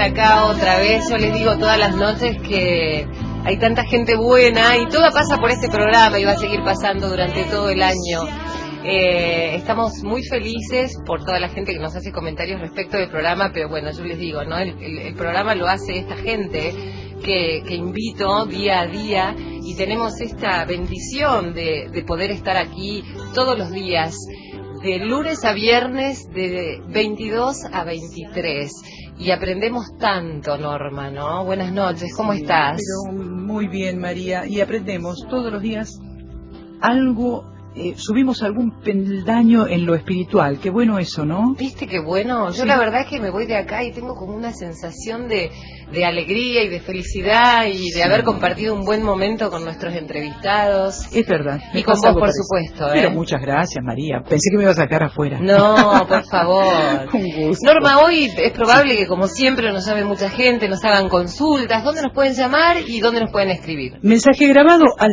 Acá otra vez. Yo les digo todas las noches que hay tanta gente buena y todo pasa por este programa y va a seguir pasando durante todo el año. Eh, estamos muy felices por toda la gente que nos hace comentarios respecto del programa, pero bueno, yo les digo, ¿no? El, programa lo hace esta gente que, invito día a día y tenemos esta bendición de poder estar aquí todos los días, de lunes a viernes, de 22 a 23 y aprendemos tanto, Norma, ¿no? Buenas noches, ¿cómo estás? muy bien, María, y aprendemos todos los días algo eh, subimos algún peldaño en lo espiritual. Qué bueno eso, ¿no? ¿Viste qué bueno? Yo la verdad es que me voy de acá y tengo como una sensación de, de alegría y de felicidad y de haber compartido un buen momento con nuestros entrevistados. Es verdad. Y con vos, por supuesto. Pero ¿eh? muchas gracias, María. Pensé que me iba a sacar afuera. No, por favor. Norma, hoy es probable que, como siempre, nos llame mucha gente, nos hagan consultas. ¿Dónde nos pueden llamar y dónde nos pueden escribir? Mensaje grabado al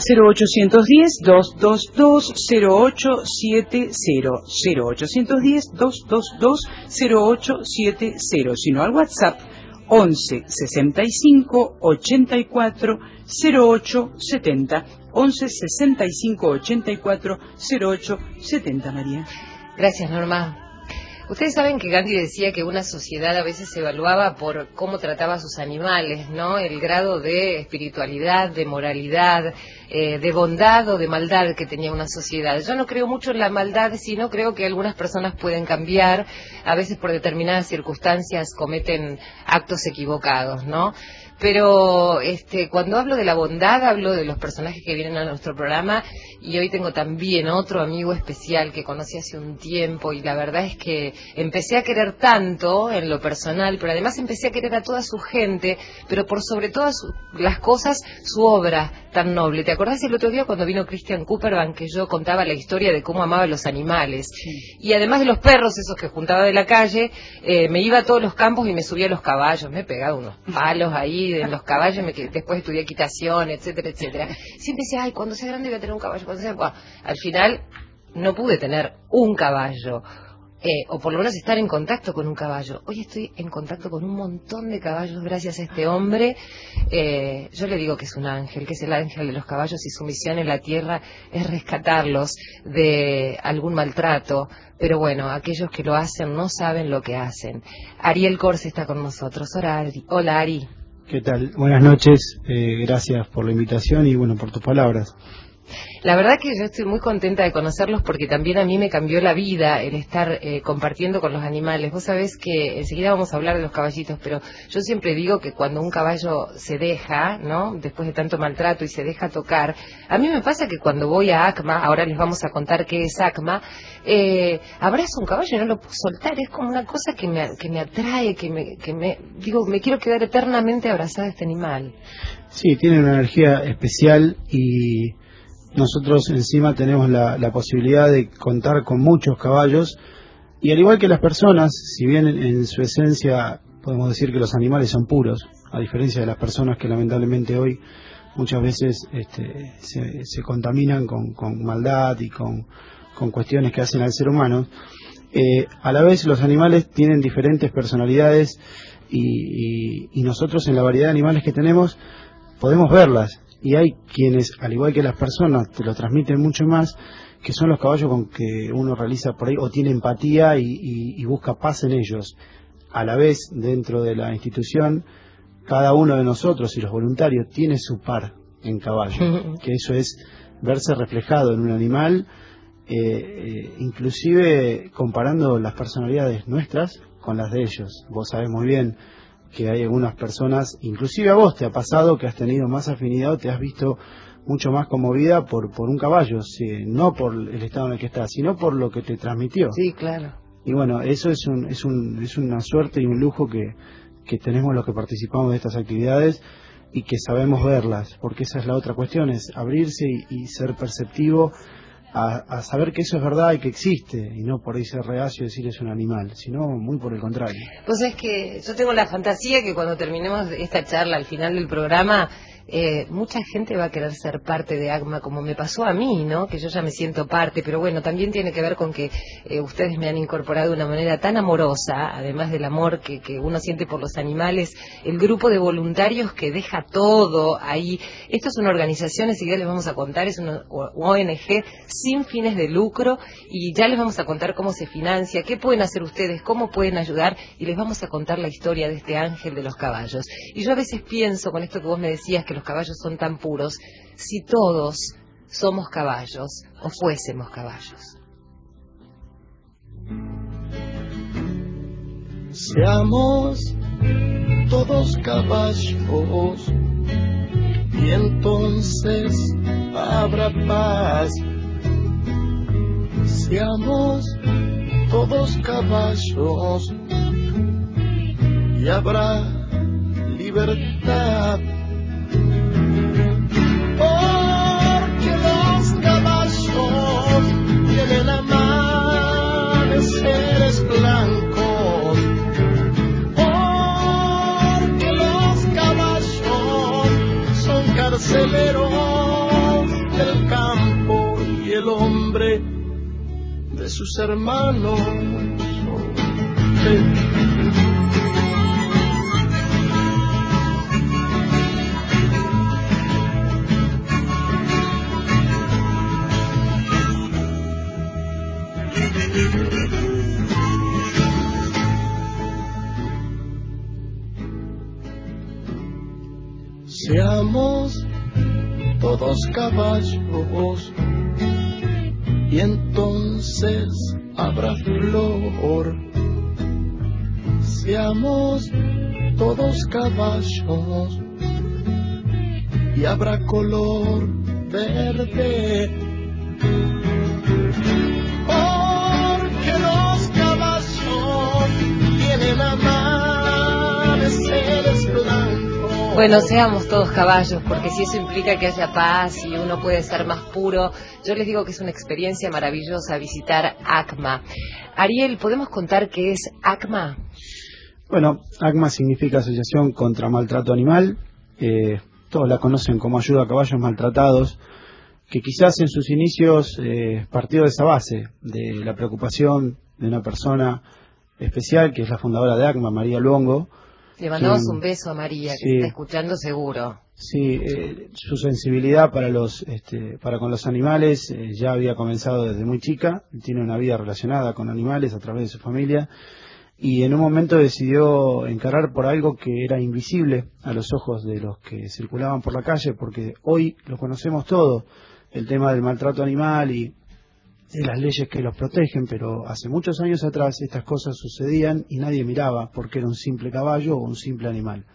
0810-222-0870. 0810-222-0870. Si no, al WhatsApp 11 65 84 08 70 11 65 84 08 70 María. Gracias Norma. Ustedes saben que Gandhi decía que una sociedad a veces se evaluaba por cómo trataba a sus animales, ¿no? El grado de espiritualidad, de moralidad, eh, de bondad o de maldad que tenía una sociedad. Yo no creo mucho en la maldad, sino creo que algunas personas pueden cambiar, a veces por determinadas circunstancias cometen actos equivocados, ¿no? Pero este, cuando hablo de la bondad, hablo de los personajes que vienen a nuestro programa y hoy tengo también otro amigo especial que conocí hace un tiempo y la verdad es que empecé a querer tanto en lo personal, pero además empecé a querer a toda su gente, pero por sobre todas las cosas su obra tan noble. ¿Te acordás el otro día cuando vino Christian Cooperman que yo contaba la historia de cómo amaba a los animales? Y además de los perros, esos que juntaba de la calle, eh, me iba a todos los campos y me subía a los caballos, me he pegado unos palos ahí en los caballos, me, después estudié equitación, etcétera, etcétera. Siempre decía, ay, cuando sea grande voy a tener un caballo, cuando sea... al final no pude tener un caballo, eh, o por lo menos estar en contacto con un caballo. Hoy estoy en contacto con un montón de caballos gracias a este hombre. Eh, yo le digo que es un ángel, que es el ángel de los caballos y su misión en la tierra es rescatarlos de algún maltrato. Pero bueno, aquellos que lo hacen no saben lo que hacen. Ariel Corse está con nosotros. Hola. Hola, Ari. ¿Qué tal? Buenas noches, eh, gracias por la invitación y bueno, por tus palabras. La verdad que yo estoy muy contenta de conocerlos porque también a mí me cambió la vida el estar eh, compartiendo con los animales. Vos sabés que enseguida vamos a hablar de los caballitos, pero yo siempre digo que cuando un caballo se deja, ¿no? Después de tanto maltrato y se deja tocar, a mí me pasa que cuando voy a ACMA, ahora les vamos a contar qué es ACMA, eh, abrazo un caballo y no lo puedo soltar. Es como una cosa que me, que me atrae, que me, que me, digo, me quiero quedar eternamente abrazada a este animal. Sí, tiene una energía especial y nosotros encima tenemos la, posibilidad de contar con muchos caballos y al igual que las personas, si bien en, su esencia podemos decir que los animales son puros, a diferencia de las personas que lamentablemente hoy muchas veces este, se, contaminan con, maldad y con, cuestiones que hacen al ser humano. Eh, a la vez los animales tienen diferentes personalidades y, nosotros en la variedad de animales que tenemos podemos verlas y hay quienes, al igual que las personas, te lo transmiten mucho más, que son los caballos con que uno realiza por ahí o tiene empatía y busca paz en ellos. A la vez, dentro de la institución, cada uno de nosotros y los voluntarios tiene su par en caballo, que eso es verse reflejado en un animal, eh, eh, inclusive comparando las personalidades nuestras con las de ellos. Vos sabés muy bien que hay algunas personas, inclusive a vos te ha pasado que has tenido más afinidad o te has visto mucho más conmovida por, por un caballo, no por el estado en el que estás, sino por lo que te transmitió. Sí, claro. Y bueno, eso es, un, es, un, es una suerte y un lujo que, que tenemos los que participamos de estas actividades y que sabemos verlas, porque esa es la otra cuestión, es abrirse y, ser perceptivo a, saber que eso es verdad y que existe, y no por ahí reacio y decir es un animal, sino muy por el contrario. Pues es que yo tengo la fantasía que cuando terminemos esta charla al final del programa, eh, mucha gente va a querer ser parte de AGMA, como me pasó a mí, ¿no? Que yo ya me siento parte, pero bueno, también tiene que ver con que eh, ustedes me han incorporado de una manera tan amorosa, además del amor que, uno siente por los animales, el grupo de voluntarios que deja todo ahí. Esto es una organización, si ya les vamos a contar, es una ONG sin fines de lucro y ya les vamos a contar cómo se financia, qué pueden hacer ustedes, cómo pueden ayudar y les vamos a contar la historia de este ángel de los caballos. Y yo a veces pienso con esto que vos me decías, que los caballos son tan puros, si todos somos caballos o fuésemos caballos. Seamos todos caballos y entonces habrá paz. Seamos todos caballos y habrá libertad. Hermanos. Seamos y habrá color verde Bueno, seamos todos caballos, porque si eso implica que haya paz y uno puede ser más puro, yo les digo que es una experiencia maravillosa visitar ACMA. Ariel, ¿podemos contar qué es ACMA? Bueno, ACMA significa Asociación contra Maltrato Animal. Eh, todos la conocen como Ayuda a Caballos Maltratados, que quizás en sus inicios eh, partió de esa base, de la preocupación de una persona especial, que es la fundadora de ACMA, María Luongo, le mandamos un beso a María, que está escuchando seguro. Sí, eh, su sensibilidad para los, este, para con los animales eh, ya había comenzado desde muy chica. Tiene una vida relacionada con animales a través de su familia y en un momento decidió encarar por algo que era invisible a los ojos de los que circulaban por la calle, porque hoy lo conocemos todo, el tema del maltrato animal y de las leyes que los protegen, pero hace muchos años atrás estas cosas sucedían y nadie miraba porque era un simple caballo o un simple animal.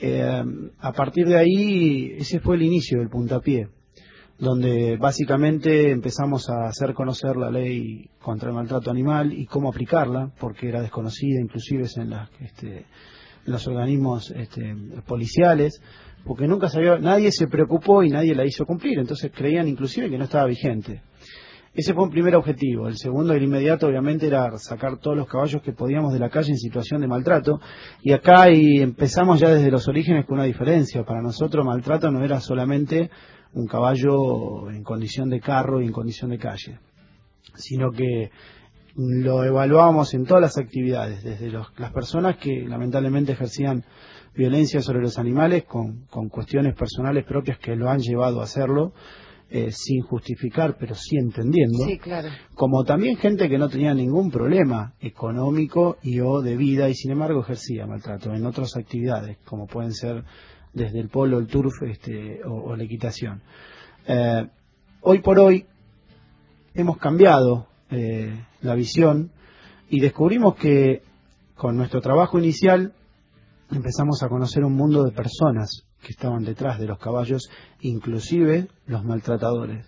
Eh, a partir de ahí, ese fue el inicio del puntapié, donde básicamente empezamos a hacer conocer la ley contra el maltrato animal y cómo aplicarla, porque era desconocida inclusive en, este, los organismos este, policiales, porque nunca sabía, nadie se preocupó y nadie la hizo cumplir, entonces creían inclusive que no estaba vigente. Ese fue un primer objetivo. El segundo, el inmediato, obviamente, era sacar todos los caballos que podíamos de la calle en situación de maltrato. Y acá y empezamos ya desde los orígenes con una diferencia. Para nosotros, maltrato no era solamente un caballo en condición de carro y en condición de calle, sino que lo evaluábamos en todas las actividades, desde las personas que lamentablemente ejercían violencia sobre los animales con, con cuestiones personales propias que lo han llevado a hacerlo, eh, sin justificar, pero sí entendiendo, Sí, claro. como también gente que no tenía ningún problema económico y o de vida y sin embargo ejercía maltrato en otras actividades, como pueden ser desde el polo, el turf este, o, la equitación. Eh, hoy por hoy hemos cambiado eh, la visión y descubrimos que con nuestro trabajo inicial empezamos a conocer un mundo de personas que estaban detrás de los caballos, inclusive los maltratadores.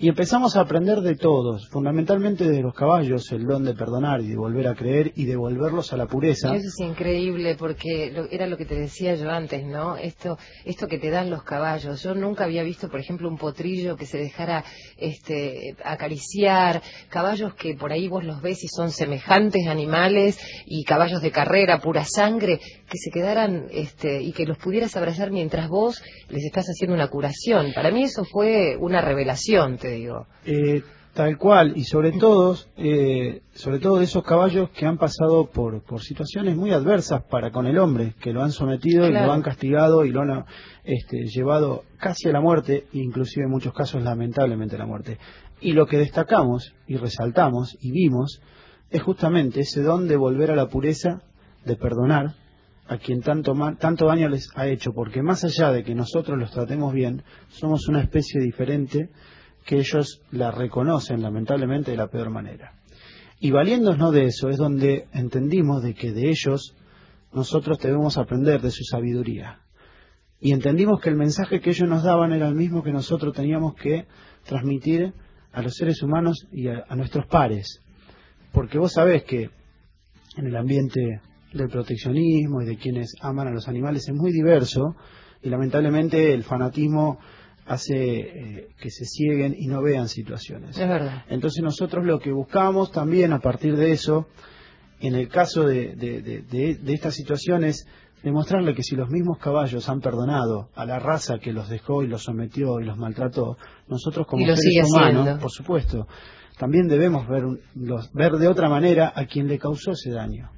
Y empezamos a aprender de todos, fundamentalmente de los caballos, el don de perdonar y de volver a creer y devolverlos a la pureza. Eso es increíble porque lo- era lo que te decía yo antes, ¿no? Esto, esto que te dan los caballos. Yo nunca había visto, por ejemplo, un potrillo que se dejara este, acariciar, caballos que por ahí vos los ves y son semejantes animales y caballos de carrera, pura sangre, que se quedaran este, y que los pudieras abrazar mientras vos les estás haciendo una curación. Para mí eso fue una revelación, te digo. Eh, tal cual, y sobre todo, eh, sobre todo de esos caballos que han pasado por, por situaciones muy adversas para con el hombre, que lo han sometido y lo han castigado y lo han este, llevado casi a la muerte, inclusive en muchos casos lamentablemente a la muerte. Y lo que destacamos y resaltamos y vimos es justamente ese don de volver a la pureza, de perdonar a quien tanto, tanto daño les ha hecho, porque más allá de que nosotros los tratemos bien, somos una especie diferente que ellos la reconocen lamentablemente de la peor manera. Y valiéndonos de eso es donde entendimos de que de ellos nosotros debemos aprender de su sabiduría. Y entendimos que el mensaje que ellos nos daban era el mismo que nosotros teníamos que transmitir a los seres humanos y a, a nuestros pares. Porque vos sabés que en el ambiente del proteccionismo y de quienes aman a los animales es muy diverso y lamentablemente el fanatismo hace eh, que se cieguen y no vean situaciones. Es verdad. Entonces nosotros lo que buscamos también a partir de eso, en el caso de, de, de, de- de estas situaciones, demostrarle que si los mismos caballos han perdonado a la raza que los dejó y los sometió y los maltrató, nosotros como seres humanos, por supuesto, también debemos ver, los- ver de otra manera a quien le causó ese daño.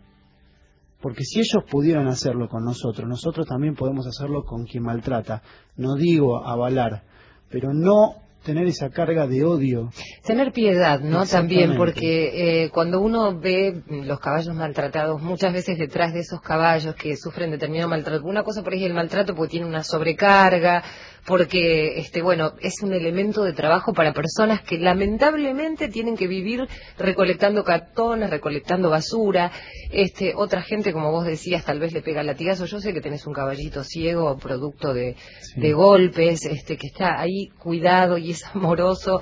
Porque si ellos pudieron hacerlo con nosotros, nosotros también podemos hacerlo con quien maltrata. No digo avalar, pero no tener esa carga de odio. Tener piedad, ¿no? También, porque eh, cuando uno ve los caballos maltratados, muchas veces detrás de esos caballos que sufren determinado maltrato, una cosa por ahí es el maltrato porque tiene una sobrecarga, porque, este, bueno, es un elemento de trabajo para personas que lamentablemente tienen que vivir recolectando cartones, recolectando basura, este, otra gente, como vos decías, tal vez le pega latigazo. Yo sé que tenés un caballito ciego, producto de, Sí. de golpes, este, que está ahí cuidado y es amoroso.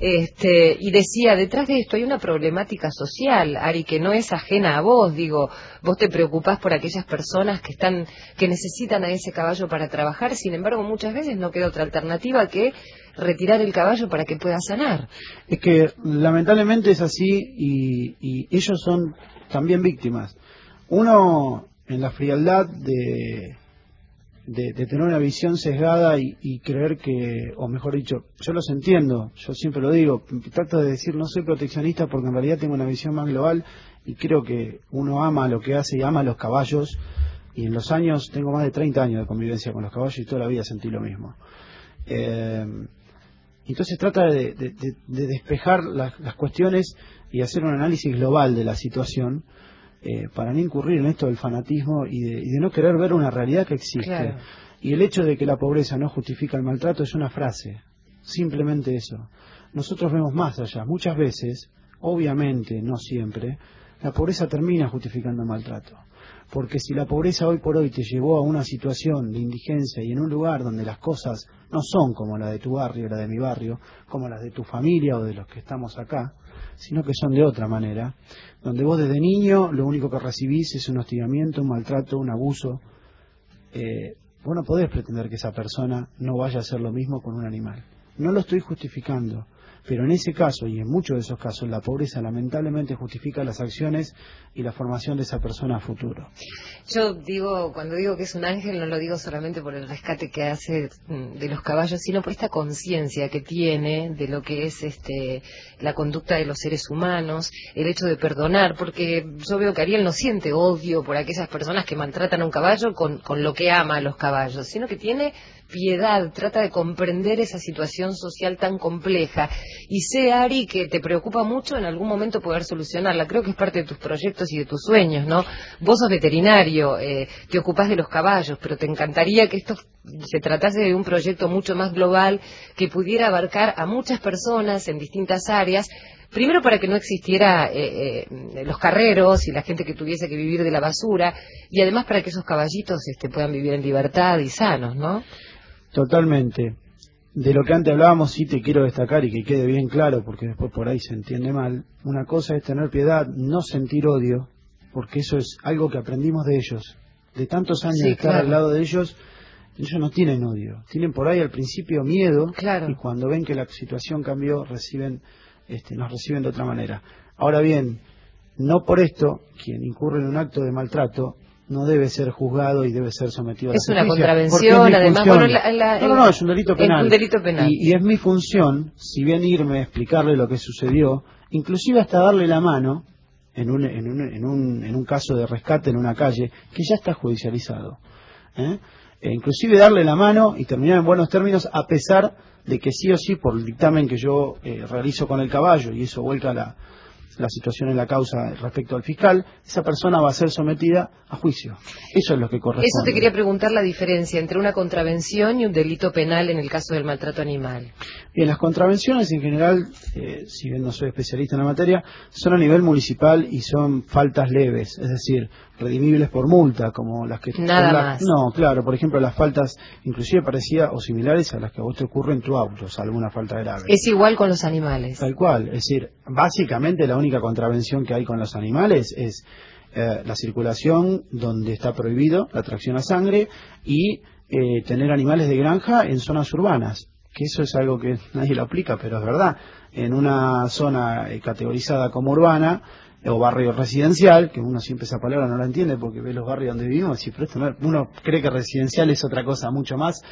Este, y decía, detrás de esto hay una problemática social, Ari, que no es ajena a vos, digo, vos te preocupás por aquellas personas que están, que necesitan a ese caballo para trabajar, sin embargo, muchas veces no queda otra alternativa que retirar el caballo para que pueda sanar. Es que lamentablemente es así y, ellos son también víctimas. Uno, en la frialdad de, de, tener una visión sesgada y, y creer que, o mejor dicho, yo los entiendo, yo siempre lo digo, trato de decir no soy proteccionista porque en realidad tengo una visión más global y creo que uno ama lo que hace y ama los caballos y en los años, tengo más de 30 años de convivencia con los caballos y toda la vida sentí lo mismo. Eh, entonces trata de, de- de- de despejar las, las cuestiones y hacer un análisis global de la situación eh, para no incurrir en esto del fanatismo y de, y de no querer ver una realidad que existe. Claro. Y el hecho de que la pobreza no justifica el maltrato es una frase, simplemente eso. Nosotros vemos más allá. Muchas veces, obviamente, no siempre, la pobreza termina justificando el maltrato. Porque si la pobreza hoy por hoy te llevó a una situación de indigencia y en un lugar donde las cosas no son como la de tu barrio, la de mi barrio, como las de tu familia o de los que estamos acá, sino que son de otra manera, donde vos desde niño lo único que recibís es un hostigamiento, un maltrato, un abuso, eh, vos no podés pretender que esa persona no vaya a hacer lo mismo con un animal. No lo estoy justificando, Pero en ese caso, y en muchos de esos casos, la pobreza lamentablemente justifica las acciones y la formación de esa persona a futuro. Yo digo, cuando digo que es un ángel, no lo digo solamente por el rescate que hace mm, de los caballos, sino por esta conciencia que tiene de lo que es este la conducta de los seres humanos, el hecho de perdonar, porque yo veo que Ariel no siente odio por aquellas personas que maltratan a un caballo con, con lo que ama a los caballos, sino que tiene piedad, trata de comprender esa situación social tan compleja. Y sé, Ari, que te preocupa mucho en algún momento poder solucionarla. Creo que es parte de tus proyectos y de tus sueños, ¿no? Vos sos veterinario, eh, te ocupás de los caballos, pero te encantaría que esto se tratase de un proyecto mucho más global que pudiera abarcar a muchas personas en distintas áreas primero para que no existiera eh, eh, los carreros y la gente que tuviese que vivir de la basura y además para que esos caballitos este, puedan vivir en libertad y sanos, ¿no? Totalmente. De lo que antes hablábamos, sí te quiero destacar y que quede bien claro, porque después por ahí se entiende mal. Una cosa es tener piedad, no sentir odio, porque eso es algo que aprendimos de ellos. De tantos años de estar al lado de ellos, ellos no tienen odio. Tienen por ahí al principio miedo y cuando ven que la situación cambió, reciben, este, nos reciben de otra manera. Ahora bien, no por esto, quien incurre en un acto de maltrato no debe ser juzgado y debe ser sometido a la Es una contravención, además. Bueno, no, no, es un delito penal. Y, es mi función, si bien irme a explicarle lo que sucedió, inclusive hasta darle la mano en un, en un, en un, en un caso de rescate en una calle que ya está judicializado. ¿eh? E inclusive darle la mano y terminar en buenos términos a pesar de que sí o sí por el dictamen que yo eh, realizo con el caballo y eso vuelca la, la situación en la causa respecto al fiscal, esa persona va a ser sometida a juicio. Eso es lo que corresponde. Eso te quería preguntar la diferencia entre una contravención y un delito penal en el caso del maltrato animal. Bien, las contravenciones en general, eh, si bien no soy especialista en la materia, son a nivel municipal y son faltas leves, es decir, redimibles por multa, como las que... Nada más. No, claro, por ejemplo, las faltas inclusive parecidas o similares a las que a vos te ocurre en tu auto, alguna falta grave. Es igual con los animales. Tal cual, es decir, básicamente la única contravención que hay con los animales es eh, la circulación donde está prohibido la tracción a sangre y eh, tener animales de granja en zonas urbanas que eso es algo que nadie lo aplica, pero es verdad. En una zona eh, categorizada como urbana, o barrio residencial, que uno siempre esa palabra no la entiende porque ve los barrios donde vivimos, y uno cree que residencial es otra cosa mucho más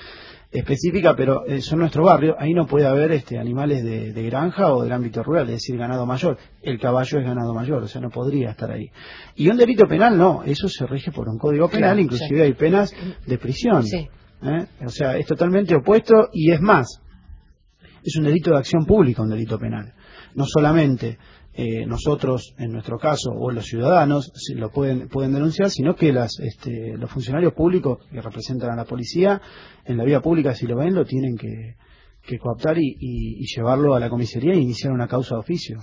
específica, pero eh, son nuestro barrio, ahí no puede haber este animales de, granja o del ámbito rural, es decir, ganado mayor. El caballo es ganado mayor, o sea, no podría estar ahí. Y un delito penal no, eso se rige por un código penal, inclusive hay penas de prisión. ¿Eh? O sea, es totalmente opuesto y es más, es un delito de acción pública, un delito penal. No solamente eh, nosotros, en nuestro caso, o los ciudadanos lo pueden, pueden denunciar, sino que las, este, los funcionarios públicos que representan a la policía en la vía pública, si lo ven, lo tienen que, que cooptar y, llevarlo a la comisaría e iniciar una causa de oficio.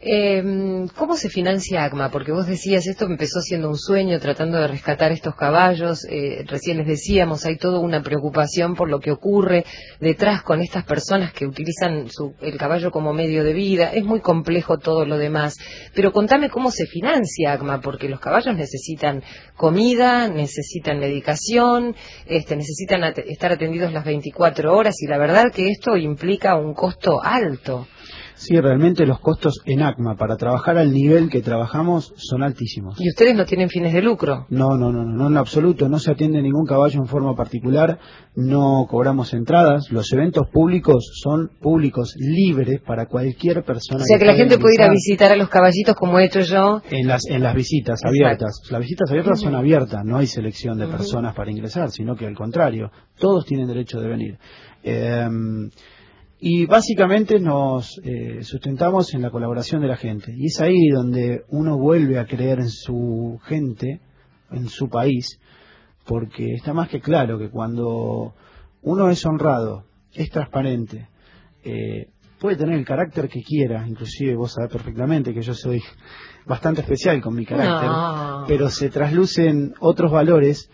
Eh, ¿Cómo se financia ACMA? Porque vos decías, esto empezó siendo un sueño, tratando de rescatar estos caballos. Eh, recién les decíamos, hay toda una preocupación por lo que ocurre detrás con estas personas que utilizan el caballo como medio de vida. Es muy complejo todo lo demás. Pero contame cómo se financia ACMA, porque los caballos necesitan comida, necesitan medicación, este, necesitan estar atendidos las 24 horas y la verdad que esto esto implica un costo alto. Sí, realmente los costos en ACMA para trabajar al nivel que trabajamos son altísimos. ¿Y ustedes no tienen fines de lucro? No, no, no, no, en absoluto. No se atiende ningún caballo en forma particular, no cobramos entradas. Los eventos públicos son públicos, libres para cualquier persona. O sea que, la gente puede ir a visitar a los caballitos como he hecho yo. En las, en las visitas abiertas. Las visitas abiertas son abiertas, no hay selección de personas para ingresar, sino que al contrario, todos tienen derecho de venir. Em, y básicamente nos eh, sustentamos en la colaboración de la gente. Y es ahí donde uno vuelve a creer en su gente, en su país, porque está más que claro que cuando uno es honrado, es transparente, eh, puede tener el carácter que quiera, inclusive vos sabés perfectamente que yo soy bastante especial con mi carácter, pero se traslucen otros valores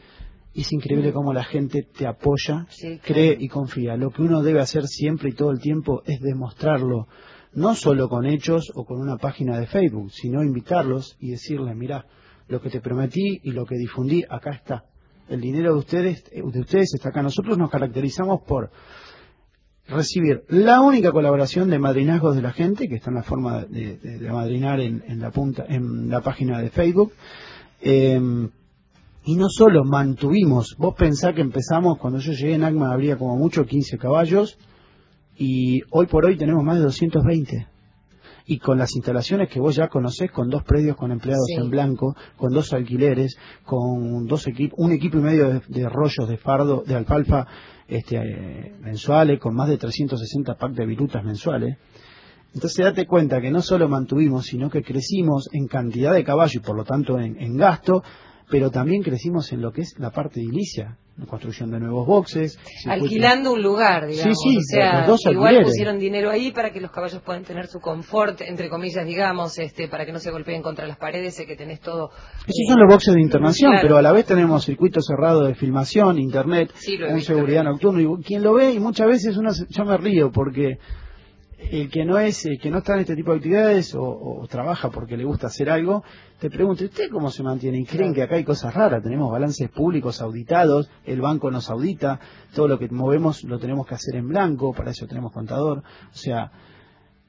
es increíble cómo la gente te apoya, cree y confía. Lo que uno debe hacer siempre y todo el tiempo es demostrarlo, no solo con hechos o con una página de Facebook, sino invitarlos y decirles, mira, lo que te prometí y lo que difundí, acá está. El dinero de ustedes, de ustedes está acá. Nosotros nos caracterizamos por recibir la única colaboración de madrinazgos de la gente, que está en la forma de, de, de madrinar en, en, la punta, en la página de Facebook. Eh, y no solo mantuvimos, vos pensás que empezamos, cuando yo llegué en ACMA habría como mucho 15 caballos, y hoy por hoy tenemos más de 220 y con las instalaciones que vos ya conocés, con dos predios con empleados Sí. en blanco, con dos alquileres, con dos equipos, un equipo y medio de, de rollos de fardo, de alfalfa este, eh, mensuales, con más de 360 packs de virutas mensuales. Entonces date cuenta que no solo mantuvimos, sino que crecimos en cantidad de caballos y por lo tanto en, en gasto, pero también crecimos en lo que es la parte edilicia, la construcción de nuevos boxes. Alquilando un lugar, digamos. Sí, sí, o sea, dos igual alquileres. pusieron dinero ahí para que los caballos puedan tener su confort, entre comillas, digamos, este, para que no se golpeen contra las paredes, sé que tenés todo. Esos eh, son los boxes de internación, claro. pero a la vez tenemos circuito cerrado de filmación, internet, Sí, un visto, seguridad nocturno. Y quien lo ve, y muchas veces uno se- yo me río porque el que no es, el que no está en este tipo de actividades o, trabaja porque le gusta hacer algo, te pregunta, ¿usted cómo se mantiene? Y creen que acá hay cosas raras, tenemos balances públicos auditados, el banco nos audita, todo lo que movemos lo tenemos que hacer en blanco, para eso tenemos contador, o sea,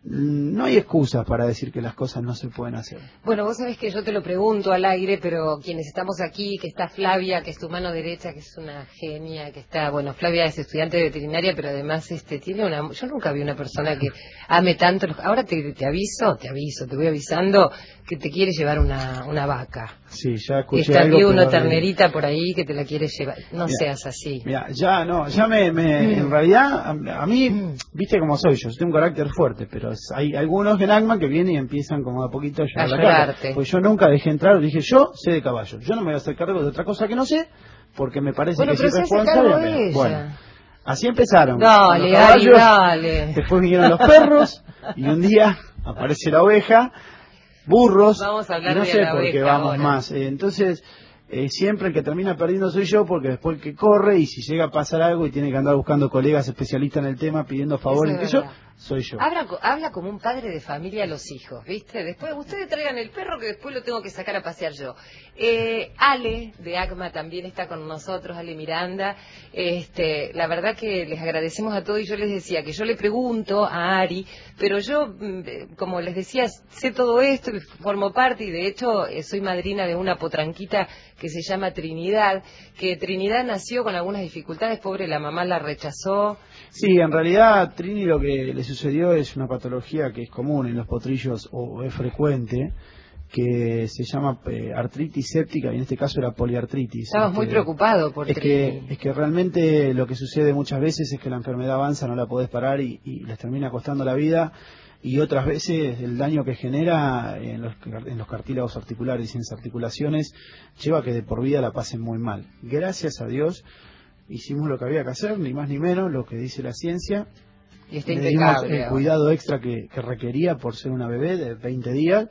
no hay excusas para decir que las cosas no se pueden hacer. Bueno, vos sabés que yo te lo pregunto al aire, pero quienes estamos aquí, que está Flavia, que es tu mano derecha, que es una genia, que está, bueno, Flavia es estudiante de veterinaria, pero además este tiene una, yo nunca vi una persona que ame tanto, ahora te, te aviso, te aviso, te voy avisando que te quiere llevar una, una vaca. Sí, ya escuché Está algo, una ternerita por ahí que te la quiere llevar, no seas así. Mira, ya no, ya me, me- en realidad, a, a mí, viste cómo soy yo, yo tengo un carácter fuerte, pero hay algunos en Agma que vienen y empiezan como a poquito a A llorarte. Pues yo nunca dejé entrar, dije, yo sé de caballos, yo no me voy a hacer cargo de otra cosa que no sé, porque me parece Bueno, que pero ella. Bueno, así empezaron. Dale, caballos, dale. Después vinieron los perros, y un día aparece la oveja, burros, Vamos a hablar y no sé por qué vamos ahora. más. Eh, entonces, eh, siempre el que termina perdiendo soy yo, porque después el que corre, y si llega a pasar algo y tiene que andar buscando colegas especialistas en el tema, pidiendo favores, Eso es que yo, verdad. Soy yo. Habla, habla como un padre de familia a los hijos, ¿viste? Después, ustedes traigan el perro que después lo tengo que sacar a pasear yo. Eh, Ale, de ACMA, también está con nosotros, Ale Miranda. Este, la verdad que les agradecemos a todos y yo les decía que yo le pregunto a Ari, pero yo, mm, como les decía, sé todo esto formo parte y de hecho eh, soy madrina de una potranquita que se llama Trinidad, que Trinidad nació con algunas dificultades, pobre, la mamá la rechazó. Sí, en realidad Trini lo que le sucedió es una patología que es común en los potrillos o es frecuente, que se llama eh, artritis séptica y en este caso era poliartritis. Estabas muy Este, preocupado por es que, es que realmente lo que sucede muchas veces es que la enfermedad avanza, no la podés parar y, y les termina costando la vida. Y otras veces el daño que genera en los, en los cartílagos articulares y en las articulaciones lleva a que de por vida la pasen muy mal. Gracias a Dios hicimos lo que había que hacer, ni más ni menos, lo que dice la ciencia. Y está Le dimos impecable. el cuidado extra que, que requería por ser una bebé de 20 días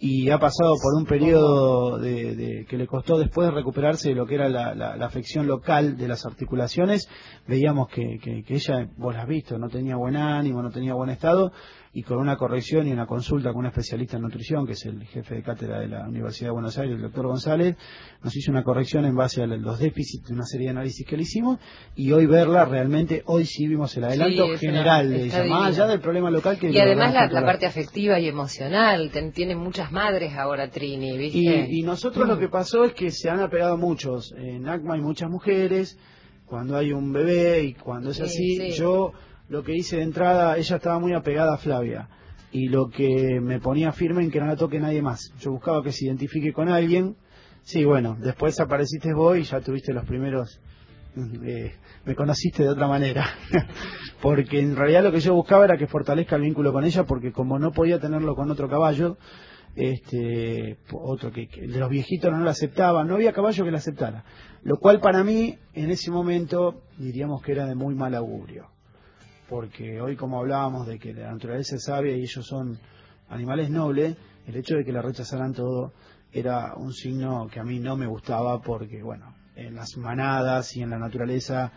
y ha pasado por un periodo de, de- que le costó después de recuperarse de lo que era la, la- la afección local de las articulaciones. Veíamos que, que- que ella, vos la has visto, no tenía buen ánimo, no tenía buen estado y con una corrección y una consulta con un especialista en nutrición, que es el jefe de cátedra de la Universidad de Buenos Aires, el doctor González, nos hizo una corrección en base a los déficits de una serie de análisis que le hicimos y hoy verla realmente, hoy sí vimos el adelanto Sí, general de ella, más allá del problema local que Y además la, parte afectiva y emocional, ten- tiene muchas madres ahora Trini, ¿viste? Y, y nosotros lo que pasó es que se han apegado muchos. En ACMA hay muchas mujeres, cuando hay un bebé y cuando es Sí, así, sí. yo lo que hice de entrada, ella estaba muy apegada a Flavia. Y lo que me ponía firme en que no la toque nadie más. Yo buscaba que se identifique con alguien. Sí, bueno, después apareciste vos y ya tuviste los primeros... eh, me conociste de otra manera. porque en realidad lo que yo buscaba era que fortalezca el vínculo con ella, porque como no podía tenerlo con otro caballo, este otro que, que de los viejitos no lo aceptaba, no había caballo que lo aceptara. Lo cual para mí, en ese momento, diríamos que era de muy mal augurio. Porque hoy como hablábamos de que la naturaleza es sabia y ellos son animales nobles, el hecho de que la rechazaran todo era un signo que a mí no me gustaba porque, bueno, en las manadas y en la naturaleza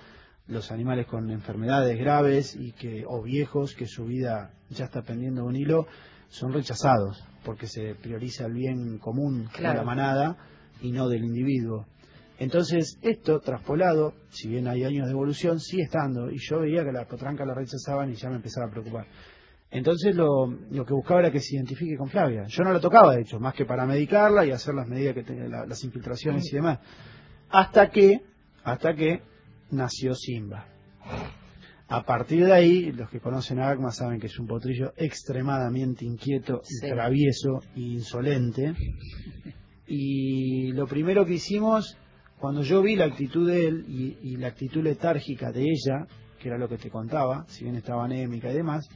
los animales con enfermedades graves y que o viejos que su vida ya está pendiendo de un hilo son rechazados porque se prioriza el bien común Claro. de la manada y no del individuo. Entonces, esto traspolado, si bien hay años de evolución, sigue estando. Y yo veía que la potranca la rechazaban y ya me empezaba a preocupar. Entonces lo, lo que buscaba era que se identifique con Flavia. Yo no la tocaba, de hecho, más que para medicarla y hacer las medidas que tenía, la- las infiltraciones y demás. Hasta que, hasta que nació Simba. A partir de ahí, los que conocen a Agma saben que es un potrillo extremadamente inquieto, Sí. travieso e insolente. Y lo primero que hicimos, cuando yo vi la actitud de él y, y la actitud letárgica de ella, que era lo que te contaba, si bien estaba anémica y demás,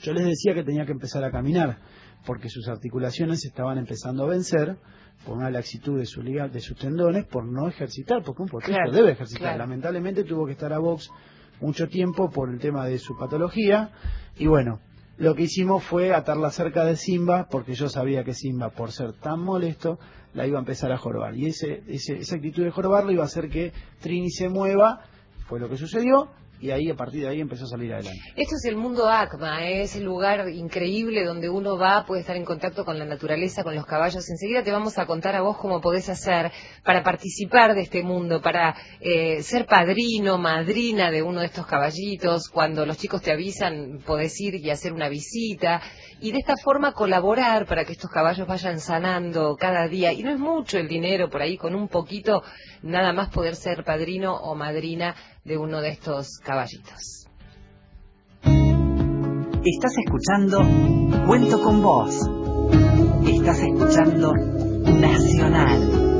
yo les decía que tenía que empezar a caminar, porque sus articulaciones estaban empezando a vencer por una laxitud de, su liga, de sus tendones, por no ejercitar, porque un Claro, debe ejercitar. claro. Lamentablemente tuvo que estar a box mucho tiempo por el tema de su patología, y bueno, lo que hicimos fue atarla cerca de Simba, porque yo sabía que Simba, por ser tan molesto, la iba a empezar a jorobar. Y ese, ese- esa actitud de jorobarlo iba a hacer que Trini se mueva, fue lo que sucedió, y ahí a partir de ahí empezó a salir adelante. Esto es el mundo ACMA, ¿eh? es el lugar increíble donde uno va, puede estar en contacto con la naturaleza, con los caballos. Enseguida te vamos a contar a vos cómo podés hacer para participar de este mundo, para eh, ser padrino, madrina de uno de estos caballitos. Cuando los chicos te avisan, podés ir y hacer una visita. Y de esta forma colaborar para que estos caballos vayan sanando cada día. Y no es mucho el dinero por ahí, con un poquito, nada más poder ser padrino o madrina de uno de estos caballitos. Estás escuchando Cuento con Vos. Estás escuchando Nacional.